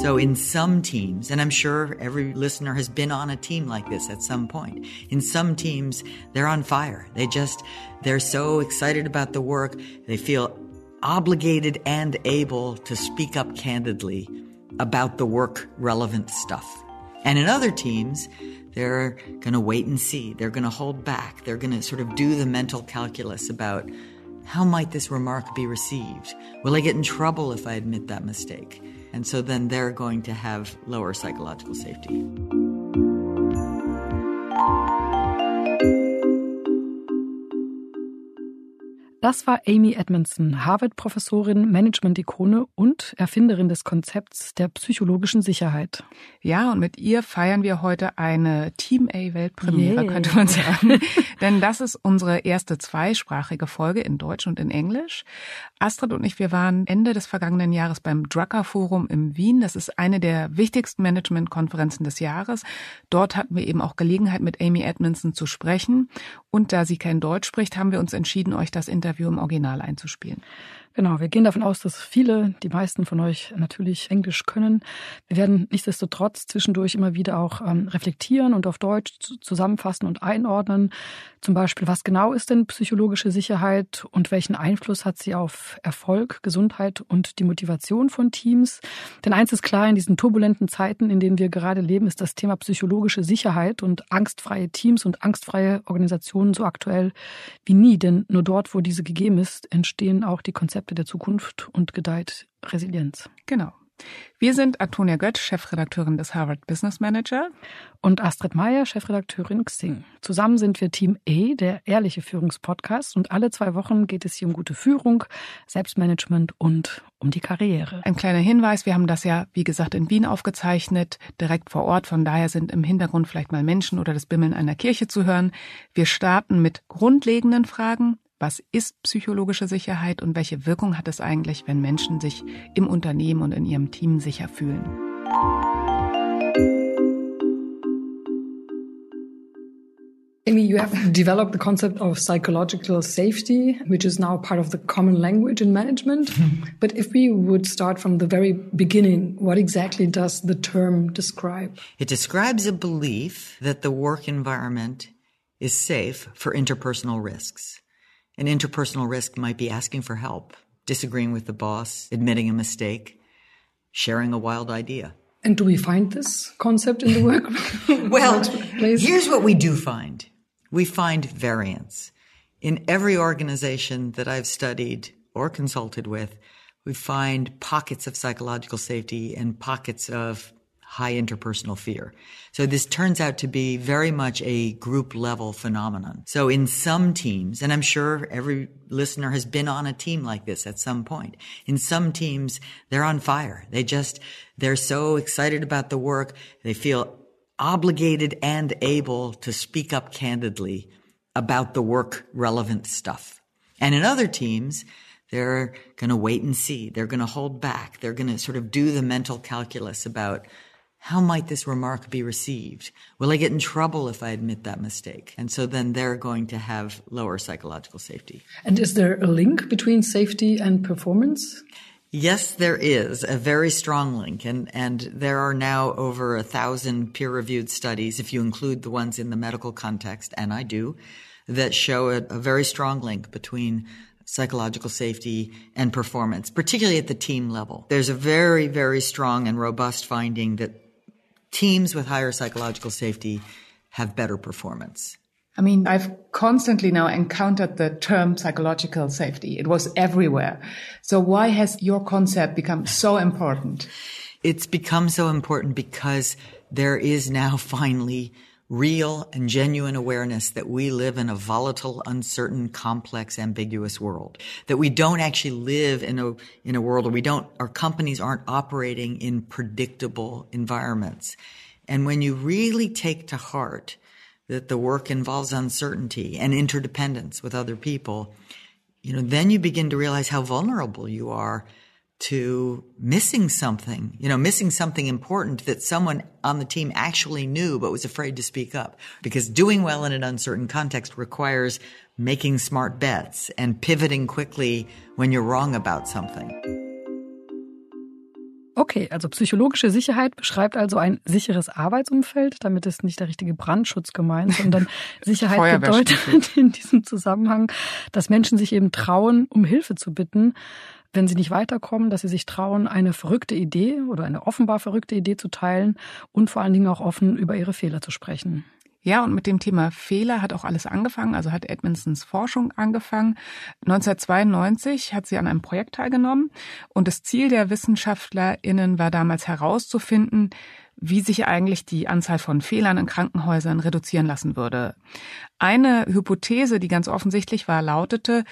So, in some teams, and I'm sure every listener has been on a team like this at some point, in some teams, they're on fire. They just, they're so excited about the work. They feel obligated and able to speak up candidly about the work relevant stuff. And in other teams, they're going to wait and see. They're going to hold back. They're going to sort of do the mental calculus about how might this remark be received? Will I get in trouble if I admit that mistake? And so then they're going to have lower psychological safety. Das war Amy Edmondson, Harvard-Professorin, Management-Ikone und Erfinderin des Konzepts der psychologischen Sicherheit. Ja, und mit ihr feiern wir heute eine Team-A-Weltpremiere, yeah. könnte man sagen. Denn das ist unsere erste zweisprachige Folge in Deutsch und in Englisch. Astrid und ich, wir waren Ende des vergangenen Jahres beim Drucker Forum in Wien. Das ist eine der wichtigsten Management-Konferenzen des Jahres. Dort hatten wir eben auch Gelegenheit, mit Amy Edmondson zu sprechen. Und da sie kein Deutsch spricht, haben wir uns entschieden, euch das Interview Interview im Original einzuspielen. Genau, wir gehen davon aus, dass viele, die meisten von euch natürlich Englisch können. Wir werden nichtsdestotrotz zwischendurch immer wieder auch ähm, reflektieren und auf Deutsch zusammenfassen und einordnen. Zum Beispiel, was genau ist denn psychologische Sicherheit und welchen Einfluss hat sie auf Erfolg, Gesundheit und die Motivation von Teams? Denn eins ist klar, in diesen turbulenten Zeiten, in denen wir gerade leben, ist das Thema psychologische Sicherheit und angstfreie Teams und angstfreie Organisationen so aktuell wie nie. Denn nur dort, wo diese gegeben ist, entstehen auch die Konzepte Konzepte der Zukunft und gedeiht Resilienz. Genau. Wir sind Antonia Götz, Chefredakteurin des Harvard Business Manager. Und Astrid Meyer, Chefredakteurin Xing. Zusammen sind wir Team E, der ehrliche Führungspodcast. Und alle zwei Wochen geht es hier um gute Führung, Selbstmanagement und um die Karriere. Ein kleiner Hinweis, wir haben das ja, wie gesagt, in Wien aufgezeichnet, direkt vor Ort. Von daher sind im Hintergrund vielleicht mal Menschen oder das Bimmeln einer Kirche zu hören. Wir starten mit grundlegenden Fragen. Was ist psychologische Sicherheit und welche Wirkung hat es eigentlich, wenn Menschen sich im Unternehmen und in ihrem Team sicher fühlen? Amy, you have developed the concept of psychological safety, which is now part of the common language in management. but if we would start from the very beginning, what exactly does the term describe? It describes a belief that the work environment is safe for interpersonal risks. An interpersonal risk might be asking for help, disagreeing with the boss, admitting a mistake, sharing a wild idea. And do we find this concept in the work? well, here's what we do find. We find variance. In every organization that I've studied or consulted with, we find pockets of psychological safety and pockets of high interpersonal fear. So this turns out to be very much a group level phenomenon. So in some teams, and I'm sure every listener has been on a team like this at some point. In some teams, they're on fire. They just, they're so excited about the work. They feel obligated and able to speak up candidly about the work relevant stuff. And in other teams, they're going to wait and see. They're going to hold back. They're going to sort of do the mental calculus about how might this remark be received? Will I get in trouble if I admit that mistake? And so then they're going to have lower psychological safety. And is there a link between safety and performance? Yes, there is a very strong link. And, and there are now over a thousand peer reviewed studies, if you include the ones in the medical context, and I do, that show a, a very strong link between psychological safety and performance, particularly at the team level. There's a very, very strong and robust finding that teams with higher psychological safety have better performance. I mean, I've constantly now encountered the term psychological safety. It was everywhere. So why has your concept become so important? It's become so important because there is now finally real and genuine awareness that we live in a volatile, uncertain, complex, ambiguous world. That we don't actually live in a, in a world where we don't, our companies aren't operating in predictable environments. And when you really take to heart that the work involves uncertainty and interdependence with other people, you know, then you begin to realize how vulnerable you are to missing something, you know, missing something important that someone on the team actually knew but was afraid to speak up. Because doing well in an uncertain context requires making smart bets and pivoting quickly when you're wrong about something. Okay, also psychologische Sicherheit beschreibt also ein sicheres Arbeitsumfeld. Damit ist nicht der richtige Brandschutz gemeint, sondern Sicherheit bedeutet in diesem Zusammenhang, dass Menschen sich eben trauen, um Hilfe zu bitten, wenn sie nicht weiterkommen, dass sie sich trauen, eine verrückte Idee oder eine offenbar verrückte Idee zu teilen und vor allen Dingen auch offen über ihre Fehler zu sprechen. Ja, und mit dem Thema Fehler hat auch alles angefangen, also hat Edmondsons Forschung angefangen. 1992 hat sie an einem Projekt teilgenommen und das Ziel der WissenschaftlerInnen war damals herauszufinden, wie sich eigentlich die Anzahl von Fehlern in Krankenhäusern reduzieren lassen würde. Eine Hypothese, die ganz offensichtlich war, lautete,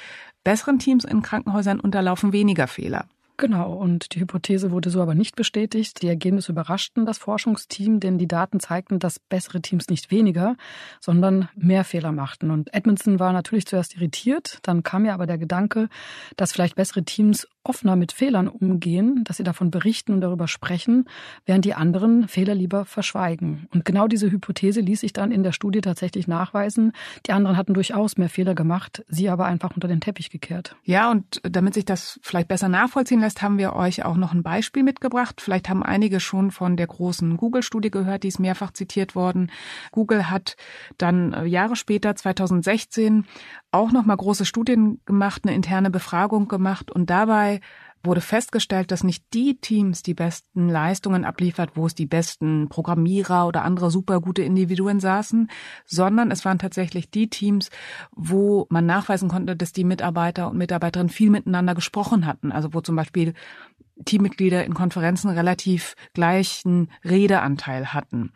besseren Teams in Krankenhäusern unterlaufen weniger Fehler. Genau, und die Hypothese wurde so aber nicht bestätigt. Die Ergebnisse überraschten das Forschungsteam, denn die Daten zeigten, dass bessere Teams nicht weniger, sondern mehr Fehler machten. Und Edmondson war natürlich zuerst irritiert, dann kam ja aber der Gedanke, dass vielleicht bessere Teams offener mit Fehlern umgehen, dass sie davon berichten und darüber sprechen, während die anderen Fehler lieber verschweigen. Und genau diese Hypothese ließ sich dann in der Studie tatsächlich nachweisen. Die anderen hatten durchaus mehr Fehler gemacht, sie aber einfach unter den Teppich gekehrt. Ja, und damit sich das vielleicht besser nachvollziehen lässt, haben wir euch auch noch ein Beispiel mitgebracht. Vielleicht haben einige schon von der großen Google-Studie gehört, die ist mehrfach zitiert worden. Google hat dann äh, Jahre später, 2016, auch noch mal große Studien gemacht, eine interne Befragung gemacht und dabei wurde festgestellt, dass nicht die Teams die besten Leistungen abliefert, wo es die besten Programmierer oder andere supergute Individuen saßen, sondern es waren tatsächlich die Teams, wo man nachweisen konnte, dass die Mitarbeiter und Mitarbeiterinnen viel miteinander gesprochen hatten. Also wo zum Beispiel Teammitglieder in Konferenzen relativ gleichen Redeanteil hatten.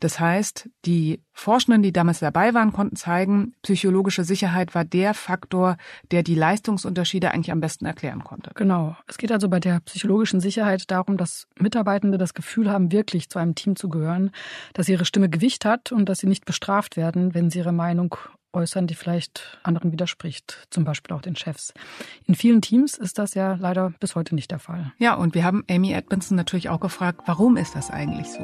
Das heißt, die Forschenden, die damals dabei waren, konnten zeigen, psychologische Sicherheit war der Faktor, der die Leistungsunterschiede eigentlich am besten erklären konnte. Genau. Es geht also bei der psychologischen Sicherheit darum, dass Mitarbeitende das Gefühl haben, wirklich zu einem Team zu gehören, dass ihre Stimme Gewicht hat und dass sie nicht bestraft werden, wenn sie ihre Meinung äußern, die vielleicht anderen widerspricht, zum Beispiel auch den Chefs. In vielen Teams ist das ja leider bis heute nicht der Fall. Ja, und wir haben Amy Edmondson natürlich auch gefragt, warum ist das eigentlich so?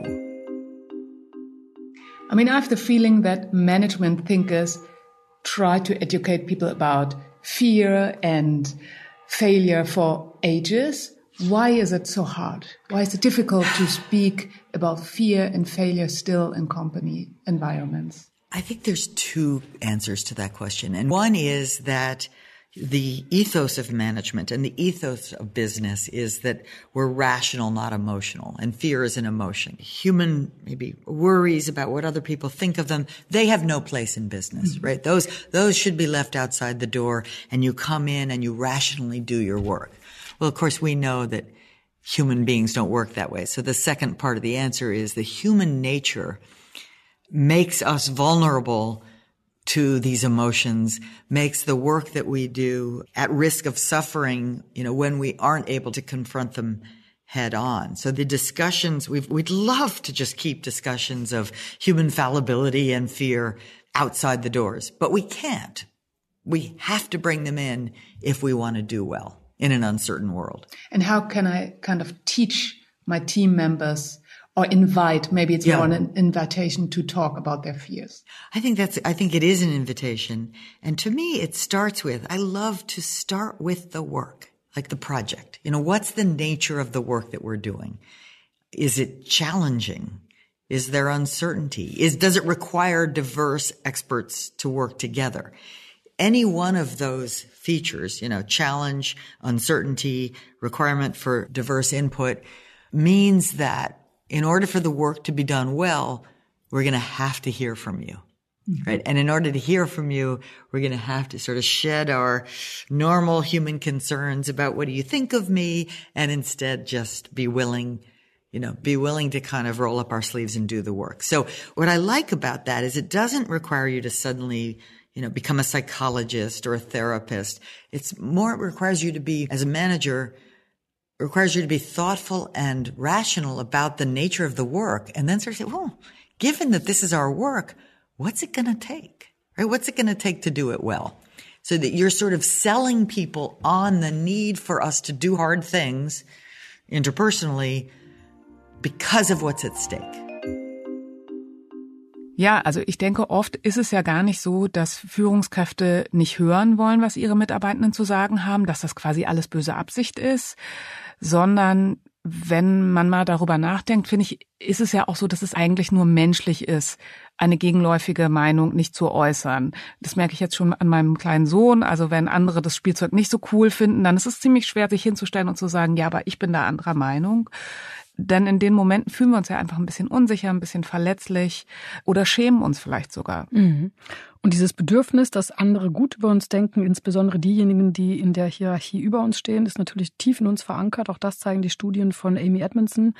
I mean, I have the feeling that management thinkers try to educate people about fear and failure for ages. Why is it so hard? Why is it difficult to speak about fear and failure still in company environments? I think there's two answers to that question. And one is that the ethos of management and the ethos of business is that we're rational, not emotional. And fear is an emotion. Human, maybe worries about what other people think of them. They have no place in business, mm-hmm. right? Those, those should be left outside the door and you come in and you rationally do your work. Well, of course, we know that human beings don't work that way. So the second part of the answer is the human nature makes us vulnerable to these emotions, makes the work that we do at risk of suffering, you know, when we aren't able to confront them head on. So the discussions, we would love to just keep discussions of human fallibility and fear outside the doors, but we can't. We have to bring them in if we want to do well in an uncertain world. And how can I kind of teach my team members or invite maybe it's yeah. more an invitation to talk about their fears. I think that's i think it is an invitation. And to me it starts with i love to start with the work like the project. You know what's the nature of the work that we're doing? Is it challenging? Is there uncertainty? Is does it require diverse experts to work together? Any one of those features you know challenge uncertainty requirement for diverse input means that in order for the work to be done well, we're going to have to hear from you. Mm-hmm. Right. And in order to hear from you, we're going to have to sort of shed our normal human concerns about what do you think of me and instead just be willing, you know, be willing to kind of roll up our sleeves and do the work. So what I like about that is it doesn't require you to suddenly you know, become a psychologist or a therapist. It's more, it requires you to be, as a manager, requires you to be thoughtful and rational about the nature of the work and then sort of say, well, given that this is our work, what's it going to take? Right? What's it going to take to do it well? So that you're sort of selling people on the need for us to do hard things interpersonally because of what's at stake. Ja, also ich denke, oft ist es ja gar nicht so, dass Führungskräfte nicht hören wollen, was ihre Mitarbeitenden zu sagen haben, dass das quasi alles böse Absicht ist, sondern wenn man mal darüber nachdenkt, finde ich, ist es ja auch so, dass es eigentlich nur menschlich ist, eine gegenläufige Meinung nicht zu äußern. Das merke ich jetzt schon an meinem kleinen Sohn. Also wenn andere das Spielzeug nicht so cool finden, dann ist es ziemlich schwer, sich hinzustellen und zu sagen, ja, aber ich bin da anderer Meinung. Denn in den Momenten fühlen wir uns ja einfach ein bisschen unsicher, ein bisschen verletzlich oder schämen uns vielleicht sogar. Mhm. Und dieses Bedürfnis, dass andere gut über uns denken, insbesondere diejenigen, die in der Hierarchie über uns stehen, ist natürlich tief in uns verankert. Auch das zeigen die Studien von Amy Edmondson.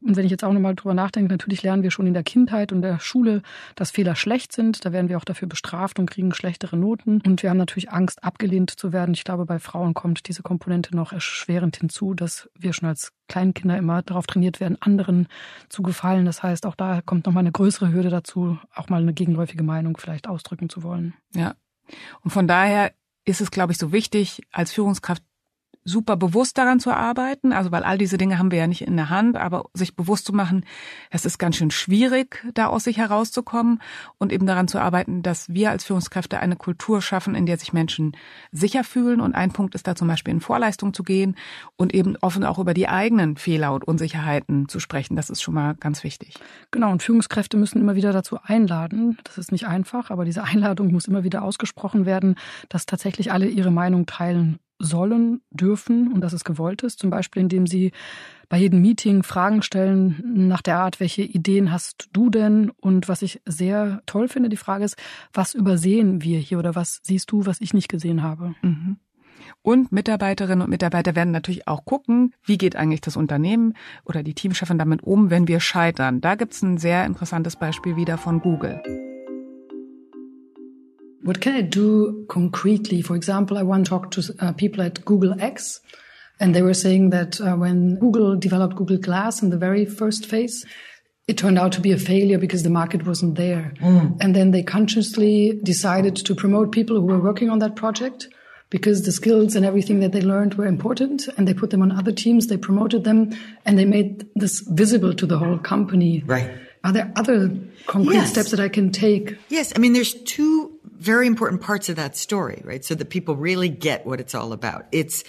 Und wenn ich jetzt auch nochmal drüber nachdenke, natürlich lernen wir schon in der Kindheit und der Schule, dass Fehler schlecht sind. Da werden wir auch dafür bestraft und kriegen schlechtere Noten. Und wir haben natürlich Angst, abgelehnt zu werden. Ich glaube, bei Frauen kommt diese Komponente noch erschwerend hinzu, dass wir schon als Kleinkinder immer darauf trainiert werden, anderen zu gefallen. Das heißt, auch da kommt nochmal eine größere Hürde dazu, auch mal eine gegenläufige Meinung vielleicht ausdrücken zu wollen. Ja. Und von daher ist es, glaube ich, so wichtig, als Führungskraft super bewusst daran zu arbeiten, also weil all diese Dinge haben wir ja nicht in der Hand, aber sich bewusst zu machen, es ist ganz schön schwierig, da aus sich herauszukommen und eben daran zu arbeiten, dass wir als Führungskräfte eine Kultur schaffen, in der sich Menschen sicher fühlen. Und ein Punkt ist da zum Beispiel in Vorleistung zu gehen und eben offen auch über die eigenen Fehler und Unsicherheiten zu sprechen. Das ist schon mal ganz wichtig. Genau, und Führungskräfte müssen immer wieder dazu einladen. Das ist nicht einfach, aber diese Einladung muss immer wieder ausgesprochen werden, dass tatsächlich alle ihre Meinung teilen sollen, dürfen und dass es gewollt ist. Zum Beispiel, indem sie bei jedem Meeting Fragen stellen nach der Art, welche Ideen hast du denn? Und was ich sehr toll finde, die Frage ist, was übersehen wir hier oder was siehst du, was ich nicht gesehen habe? Mhm. Und Mitarbeiterinnen und Mitarbeiter werden natürlich auch gucken, wie geht eigentlich das Unternehmen oder die Teamchefin damit um, wenn wir scheitern. Da gibt's ein sehr interessantes Beispiel wieder von Google. What can I do concretely? For example, I once talked to uh, people at Google X, and they were saying that uh, when Google developed Google Glass in the very first phase, it turned out to be a failure because the market wasn't there. Mm. And then they consciously decided to promote people who were working on that project because the skills and everything that they learned were important and they put them on other teams, they promoted them and they made this visible to the whole company. Right. Are there other concrete yes. steps that I can take? Yes. I mean, there's two very important parts of that story, right? So that people really get what it's all about. It's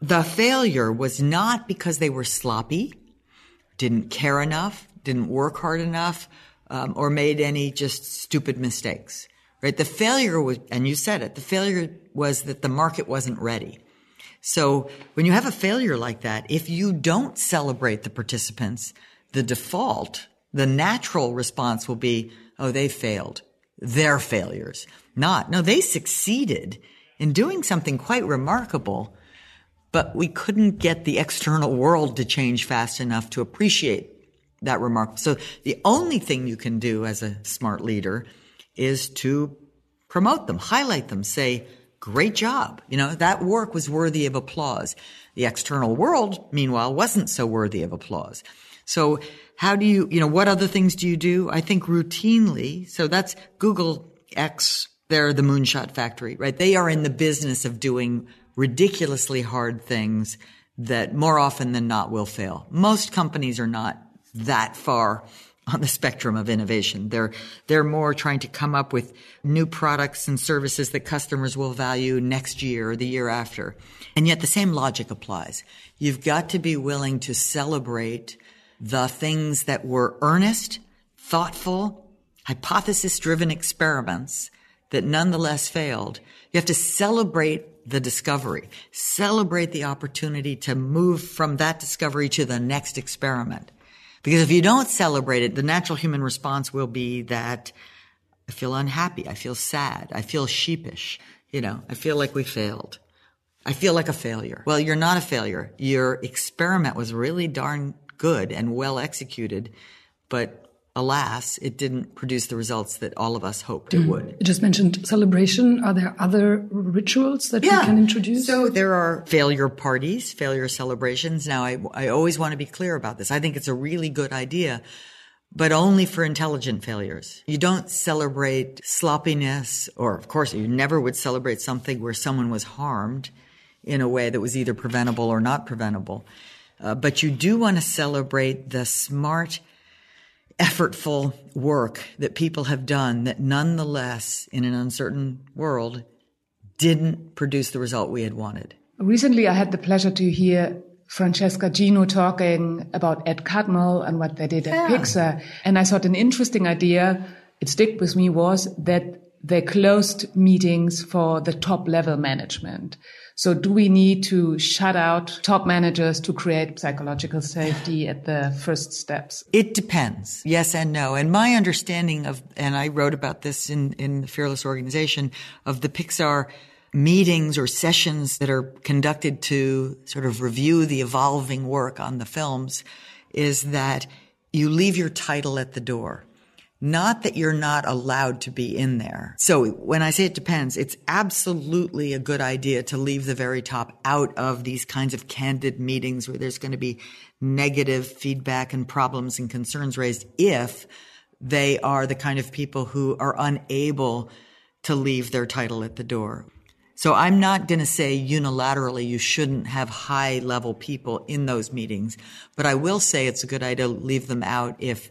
the failure was not because they were sloppy, didn't care enough, didn't work hard enough, um, or made any just stupid mistakes, right? The failure was, and you said it, the failure was that the market wasn't ready. So when you have a failure like that, if you don't celebrate the participants, the default, the natural response will be, oh, they failed their failures. Not, no, they succeeded in doing something quite remarkable, but we couldn't get the external world to change fast enough to appreciate that remark. So the only thing you can do as a smart leader is to promote them, highlight them, say, great job. You know, that work was worthy of applause. The external world, meanwhile, wasn't so worthy of applause. So how do you, you know, what other things do you do? I think routinely. So that's Google X. They're the moonshot factory, right? They are in the business of doing ridiculously hard things that more often than not will fail. Most companies are not that far on the spectrum of innovation. They're, they're more trying to come up with new products and services that customers will value next year or the year after. And yet the same logic applies. You've got to be willing to celebrate the things that were earnest, thoughtful, hypothesis driven experiments that nonetheless failed. You have to celebrate the discovery, celebrate the opportunity to move from that discovery to the next experiment. Because if you don't celebrate it, the natural human response will be that I feel unhappy. I feel sad. I feel sheepish. You know, I feel like we failed. I feel like a failure. Well, you're not a failure. Your experiment was really darn good and well executed, but alas, it didn't produce the results that all of us hoped it mm. would. You just mentioned celebration. Are there other rituals that yeah. we can introduce? So there are failure parties, failure celebrations. Now, I, I always want to be clear about this. I think it's a really good idea, but only for intelligent failures. You don't celebrate sloppiness, or of course, you never would celebrate something where someone was harmed in a way that was either preventable or not preventable. Uh, but you do want to celebrate the smart, effortful work that people have done that nonetheless, in an uncertain world, didn't produce the result we had wanted. Recently, I had the pleasure to hear Francesca Gino talking about Ed Catmull and what they did at yeah. Pixar. And I thought an interesting idea, it stick with me was that they closed meetings for the top level management. So do we need to shut out top managers to create psychological safety at the first steps? It depends. Yes and no. And my understanding of, and I wrote about this in, in the Fearless Organization of the Pixar meetings or sessions that are conducted to sort of review the evolving work on the films is that you leave your title at the door. Not that you're not allowed to be in there. So when I say it depends, it's absolutely a good idea to leave the very top out of these kinds of candid meetings where there's going to be negative feedback and problems and concerns raised if they are the kind of people who are unable to leave their title at the door. So I'm not going to say unilaterally you shouldn't have high level people in those meetings, but I will say it's a good idea to leave them out if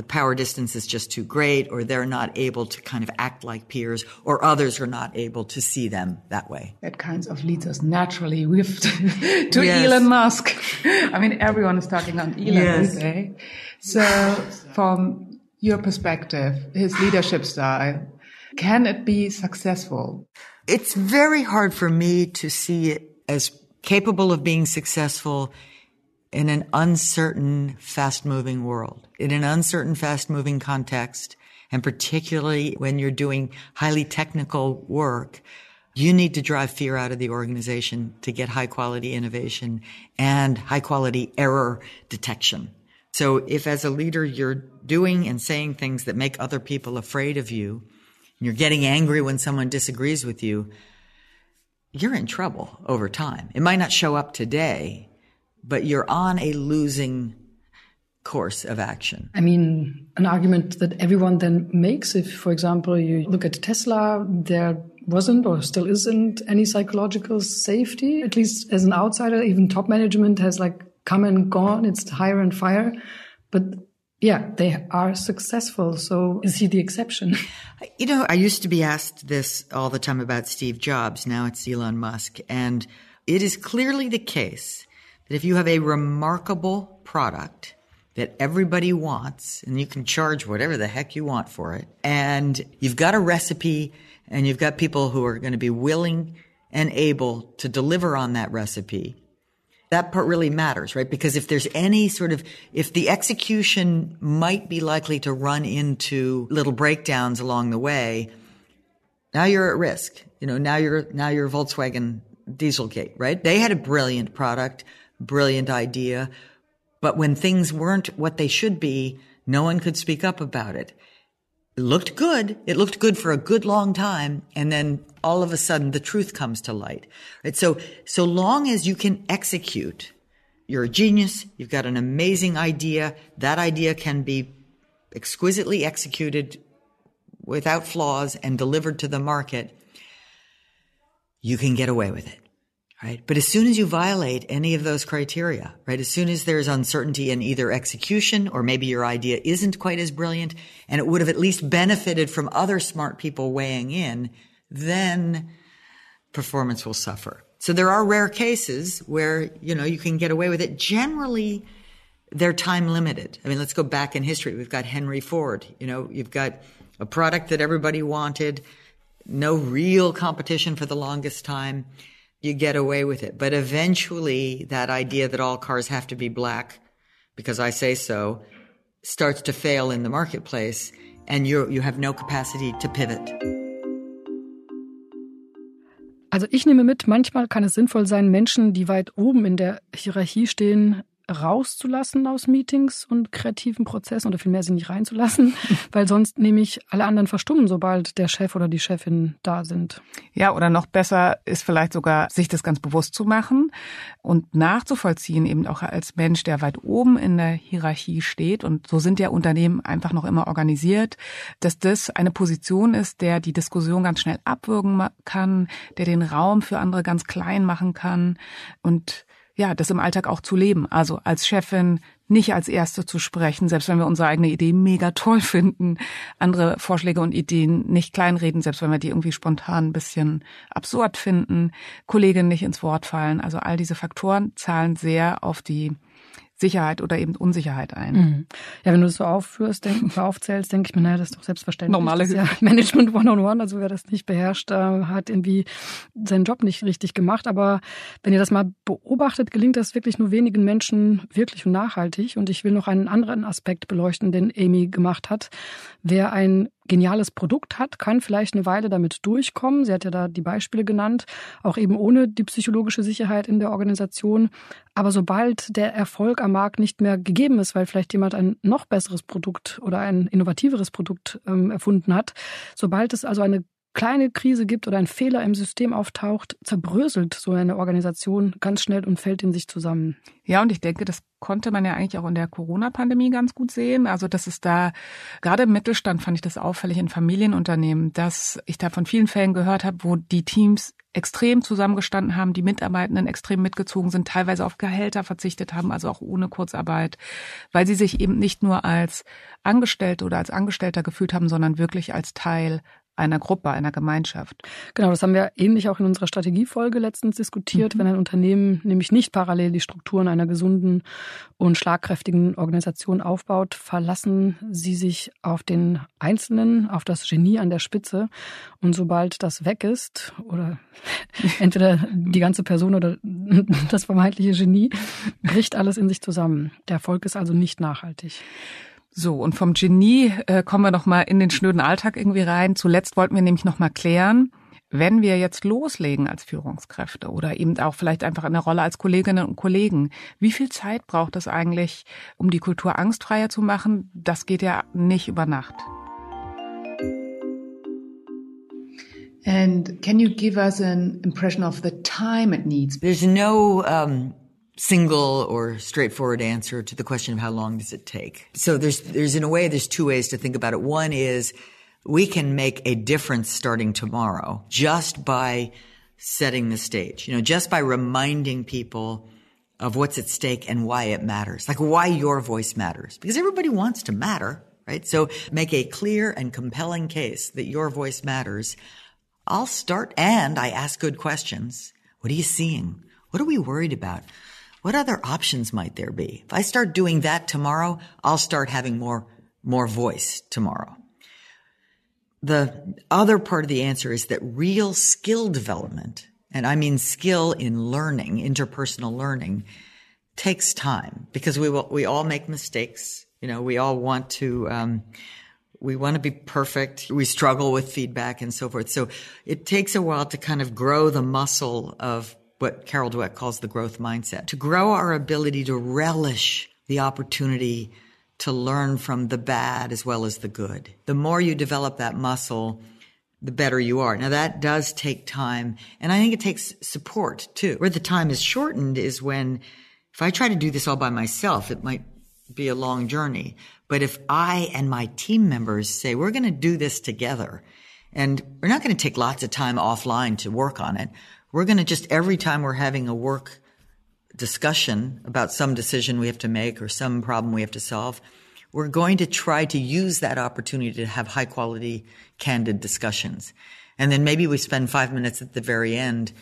the power distance is just too great or they're not able to kind of act like peers or others are not able to see them that way. That kind of leads us naturally with to yes. Elon Musk. I mean, everyone is talking on Elon yes. these days. So from your perspective, his leadership style, can it be successful? It's very hard for me to see it as capable of being successful in an uncertain, fast moving world, in an uncertain, fast moving context, and particularly when you're doing highly technical work, you need to drive fear out of the organization to get high quality innovation and high quality error detection. So if as a leader you're doing and saying things that make other people afraid of you, and you're getting angry when someone disagrees with you, you're in trouble over time. It might not show up today, but you're on a losing course of action. I mean, an argument that everyone then makes if, for example, you look at Tesla, there wasn't or still isn't any psychological safety, at least as an outsider, even top management has like come and gone. It's hire and fire. But yeah, they are successful. So is he the exception? You know, I used to be asked this all the time about Steve Jobs. Now it's Elon Musk. And it is clearly the case that if you have a remarkable product that everybody wants and you can charge whatever the heck you want for it and you've got a recipe and you've got people who are going to be willing and able to deliver on that recipe that part really matters, right? Because if there's any sort of, if the execution might be likely to run into little breakdowns along the way, now you're at risk. You know, now you're, now you're Volkswagen Dieselgate, right? They had a brilliant product brilliant idea. But when things weren't what they should be, no one could speak up about it. It looked good. It looked good for a good long time. And then all of a sudden the truth comes to light. Right? So, so long as you can execute, you're a genius. You've got an amazing idea. That idea can be exquisitely executed without flaws and delivered to the market. You can get away with it right? But as soon as you violate any of those criteria, right? As soon as there's uncertainty in either execution or maybe your idea isn't quite as brilliant and it would have at least benefited from other smart people weighing in, then performance will suffer. So there are rare cases where, you know, you can get away with it. Generally, they're time limited. I mean, let's go back in history. We've got Henry Ford. You know, you've got a product that everybody wanted, no real competition for the longest time you get away with it. But eventually that idea that all cars have to be black because I say so starts to fail in the marketplace and you you have no capacity to pivot. Also ich nehme mit, manchmal kann es sinnvoll sein, Menschen, die weit oben in der Hierarchie stehen, rauszulassen aus Meetings und kreativen Prozessen oder vielmehr sie nicht reinzulassen, weil sonst nämlich alle anderen verstummen, sobald der Chef oder die Chefin da sind. Ja, oder noch besser ist vielleicht sogar, sich das ganz bewusst zu machen und nachzuvollziehen, eben auch als Mensch, der weit oben in der Hierarchie steht. Und so sind ja Unternehmen einfach noch immer organisiert, dass das eine Position ist, der die Diskussion ganz schnell abwürgen kann, der den Raum für andere ganz klein machen kann und ja, das im Alltag auch zu leben. Also als Chefin nicht als Erste zu sprechen, selbst wenn wir unsere eigene Idee mega toll finden, andere Vorschläge und Ideen nicht kleinreden, selbst wenn wir die irgendwie spontan ein bisschen absurd finden, Kolleginnen nicht ins Wort fallen. Also all diese Faktoren zahlen sehr auf die Sicherheit oder eben Unsicherheit ein. Mhm. Ja, wenn du das so aufführst, denk, aufzählst, denke ich mir, naja, das ist doch selbstverständlich. Normale ja Management One-on-One, also wer das nicht beherrscht, äh, hat irgendwie seinen Job nicht richtig gemacht. Aber wenn ihr das mal beobachtet, gelingt das wirklich nur wenigen Menschen wirklich und nachhaltig. Und ich will noch einen anderen Aspekt beleuchten, den Amy gemacht hat. Wer ein geniales Produkt hat, kann vielleicht eine Weile damit durchkommen. Sie hat ja da die Beispiele genannt, auch eben ohne die psychologische Sicherheit in der Organisation. Aber sobald der Erfolg am Markt nicht mehr gegeben ist, weil vielleicht jemand ein noch besseres Produkt oder ein innovativeres Produkt ähm, erfunden hat, sobald es also eine kleine Krise gibt oder ein Fehler im System auftaucht, zerbröselt so eine Organisation ganz schnell und fällt in sich zusammen. Ja, und ich denke, das konnte man ja eigentlich auch in der Corona-Pandemie ganz gut sehen. Also, dass es da, gerade im Mittelstand fand ich das auffällig in Familienunternehmen, dass ich da von vielen Fällen gehört habe, wo die Teams extrem zusammengestanden haben, die Mitarbeitenden extrem mitgezogen sind, teilweise auf Gehälter verzichtet haben, also auch ohne Kurzarbeit, weil sie sich eben nicht nur als Angestellte oder als Angestellter gefühlt haben, sondern wirklich als Teil einer Gruppe, einer Gemeinschaft. Genau, das haben wir ähnlich auch in unserer Strategiefolge letztens diskutiert. Mhm. Wenn ein Unternehmen nämlich nicht parallel die Strukturen einer gesunden und schlagkräftigen Organisation aufbaut, verlassen sie sich auf den Einzelnen, auf das Genie an der Spitze. Und sobald das weg ist, oder entweder die ganze Person oder das vermeintliche Genie, bricht alles in sich zusammen. Der Erfolg ist also nicht nachhaltig. So, und vom Genie äh, kommen wir noch mal in den schnöden Alltag irgendwie rein. Zuletzt wollten wir nämlich noch mal klären, wenn wir jetzt loslegen als Führungskräfte oder eben auch vielleicht einfach in der Rolle als Kolleginnen und Kollegen, wie viel Zeit braucht es eigentlich, um die Kultur angstfreier zu machen? Das geht ja nicht über Nacht. And can you give us an impression of the time it needs? There's no um, single or straightforward answer to the question of how long does it take. So there's, there's in a way, there's two ways to think about it. One is we can make a difference starting tomorrow just by setting the stage, you know, just by reminding people of what's at stake and why it matters, like why your voice matters, because everybody wants to matter, right? So make a clear and compelling case that your voice matters. I'll start and I ask good questions. What are you seeing? What are we worried about? What other options might there be? If I start doing that tomorrow, I'll start having more, more voice tomorrow. The other part of the answer is that real skill development, and I mean skill in learning, interpersonal learning, takes time because we will, we all make mistakes. You know, we all want to, um, we want to be perfect. We struggle with feedback and so forth. So it takes a while to kind of grow the muscle of what Carol Dweck calls the growth mindset, to grow our ability to relish the opportunity to learn from the bad as well as the good. The more you develop that muscle, the better you are. Now that does take time. And I think it takes support too. Where the time is shortened is when if I try to do this all by myself, it might be a long journey. But if I and my team members say, we're going to do this together and we're not going to take lots of time offline to work on it. We're going to just every time we're having a work discussion about some decision we have to make or some problem we have to solve, we're going to try to use that opportunity to have high quality, candid discussions. And then maybe we spend five minutes at the very end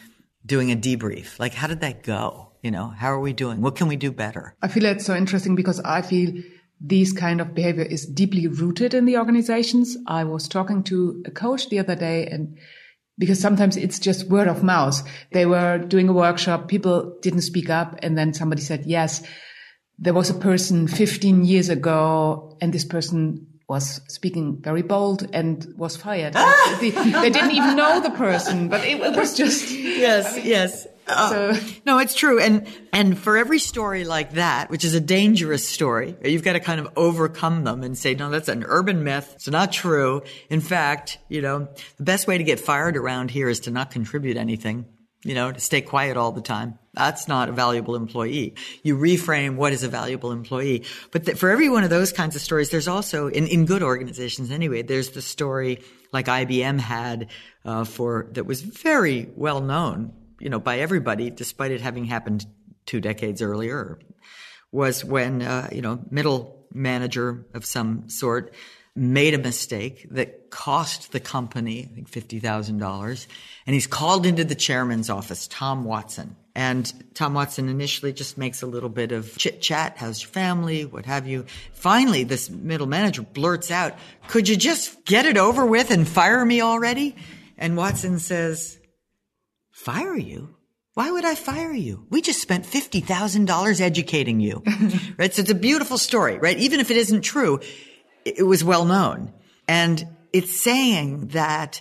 doing a debrief. Like, how did that go? You know, how are we doing? What can we do better? I feel it's so interesting because I feel this kind of behavior is deeply rooted in the organizations. I was talking to a coach the other day and because sometimes it's just word of mouth. They were doing a workshop, people didn't speak up, and then somebody said, yes, there was a person 15 years ago, and this person was speaking very bold and was fired. they, they, didn't even know the person, but it, it was just. Yes, yes. Uh, so. no, it's true. And, and for every story like that, which is a dangerous story, you've got to kind of overcome them and say, no, that's an urban myth. It's not true. In fact, you know, the best way to get fired around here is to not contribute anything, you know, to stay quiet all the time. That's not a valuable employee. You reframe what is a valuable employee. But th- for every one of those kinds of stories, there's also, in, in good organizations anyway, there's the story like IBM had uh, for that was very well known you know, by everybody, despite it having happened two decades earlier was when, uh, you know, middle manager of some sort made a mistake that cost the company, I think, $50,000. And he's called into the chairman's office, Tom Watson. And Tom Watson initially just makes a little bit of chit chat. How's your family? What have you? Finally, this middle manager blurts out, could you just get it over with and fire me already? And Watson says, fire you? Why would I fire you? We just spent $50,000 educating you. right? So it's a beautiful story, right? Even if it isn't true, it was well known. And it's saying that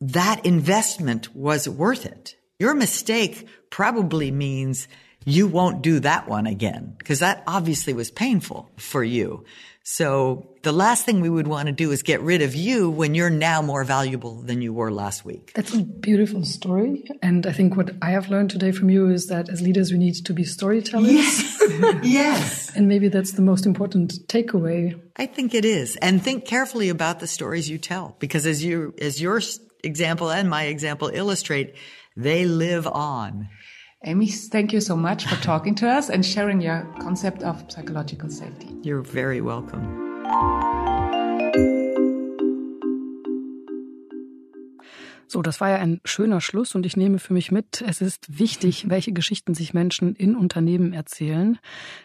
that investment was worth it. Your mistake probably means you won't do that one again because that obviously was painful for you. So the last thing we would want to do is get rid of you when you're now more valuable than you were last week. That's a beautiful story. And I think what I have learned today from you is that as leaders, we need to be storytellers. Yes. yes. And maybe that's the most important takeaway. I think it is. And think carefully about the stories you tell because as you, as your example and my example illustrate, they live on. Amy, thank you so much for talking to us and sharing your concept of psychological safety. You're very welcome. So, das war ja ein schöner Schluss und ich nehme für mich mit, es ist wichtig, welche Geschichten sich Menschen in Unternehmen erzählen.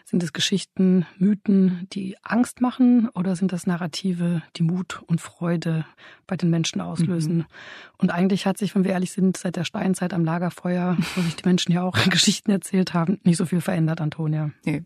Sind es Geschichten, Mythen, die Angst machen oder sind das Narrative, die Mut und Freude bei den Menschen auslösen? Mhm. Und eigentlich hat sich, wenn wir ehrlich sind, seit der Steinzeit am Lagerfeuer, wo sich die Menschen ja auch Geschichten erzählt haben, nicht so viel verändert, Antonia. Nee.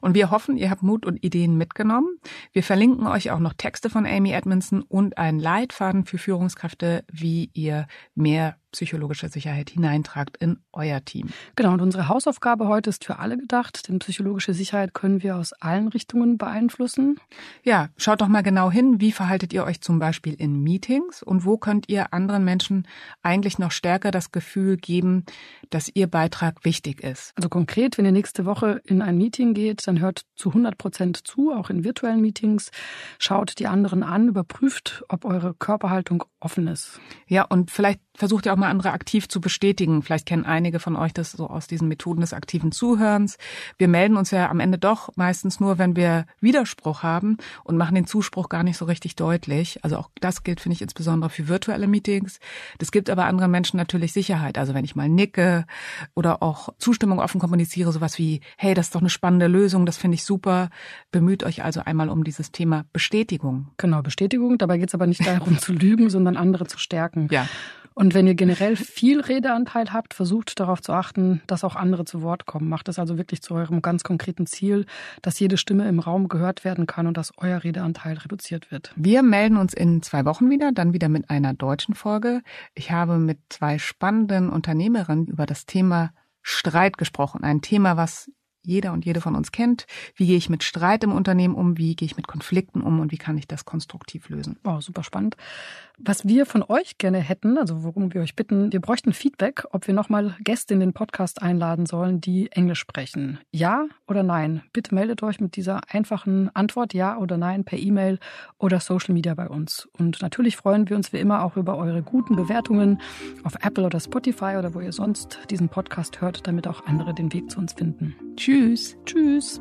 Und wir hoffen, ihr habt Mut und Ideen mitgenommen. Wir verlinken euch auch noch Texte von Amy Edmondson und einen Leitfaden für Führungskräfte, wie ihr mehr psychologische Sicherheit hineintragt in euer Team. Genau, und unsere Hausaufgabe heute ist für alle gedacht, denn psychologische Sicherheit können wir aus allen Richtungen beeinflussen. Ja, schaut doch mal genau hin, wie verhaltet ihr euch zum Beispiel in Meetings und wo könnt ihr anderen Menschen eigentlich noch stärker das Gefühl geben, dass ihr Beitrag wichtig ist. Also konkret, wenn ihr nächste Woche in ein Meeting geht, dann hört zu 100 Prozent zu, auch in virtuellen Meetings, schaut die anderen an, überprüft, ob eure Körperhaltung offen ist. Ja, und vielleicht versucht ihr auch mal andere aktiv zu bestätigen. Vielleicht kennen einige von euch das so aus diesen Methoden des aktiven Zuhörens. Wir melden uns ja am Ende doch meistens nur, wenn wir Widerspruch haben und machen den Zuspruch gar nicht so richtig deutlich. Also auch das gilt, finde ich, insbesondere für virtuelle Meetings. Das gibt aber anderen Menschen natürlich Sicherheit. Also wenn ich mal nicke oder auch Zustimmung offen kommuniziere, sowas wie, hey, das ist doch eine spannende Lösung, das finde ich super. Bemüht euch also einmal um dieses Thema Bestätigung. Genau, Bestätigung. Dabei geht es aber nicht darum zu lügen, sondern andere zu stärken. Ja. Und wenn ihr generell viel Redeanteil habt, versucht darauf zu achten, dass auch andere zu Wort kommen. Macht es also wirklich zu eurem ganz konkreten Ziel, dass jede Stimme im Raum gehört werden kann und dass euer Redeanteil reduziert wird. Wir melden uns in zwei Wochen wieder, dann wieder mit einer deutschen Folge. Ich habe mit zwei spannenden Unternehmerinnen über das Thema Streit gesprochen. Ein Thema, was jeder und jede von uns kennt. Wie gehe ich mit Streit im Unternehmen um? Wie gehe ich mit Konflikten um? Und wie kann ich das konstruktiv lösen? Wow, super spannend. Was wir von euch gerne hätten, also worum wir euch bitten, wir bräuchten Feedback, ob wir nochmal Gäste in den Podcast einladen sollen, die Englisch sprechen. Ja oder nein? Bitte meldet euch mit dieser einfachen Antwort Ja oder Nein per E-Mail oder Social Media bei uns. Und natürlich freuen wir uns wie immer auch über eure guten Bewertungen auf Apple oder Spotify oder wo ihr sonst diesen Podcast hört, damit auch andere den Weg zu uns finden. Tschüss. Tschüss.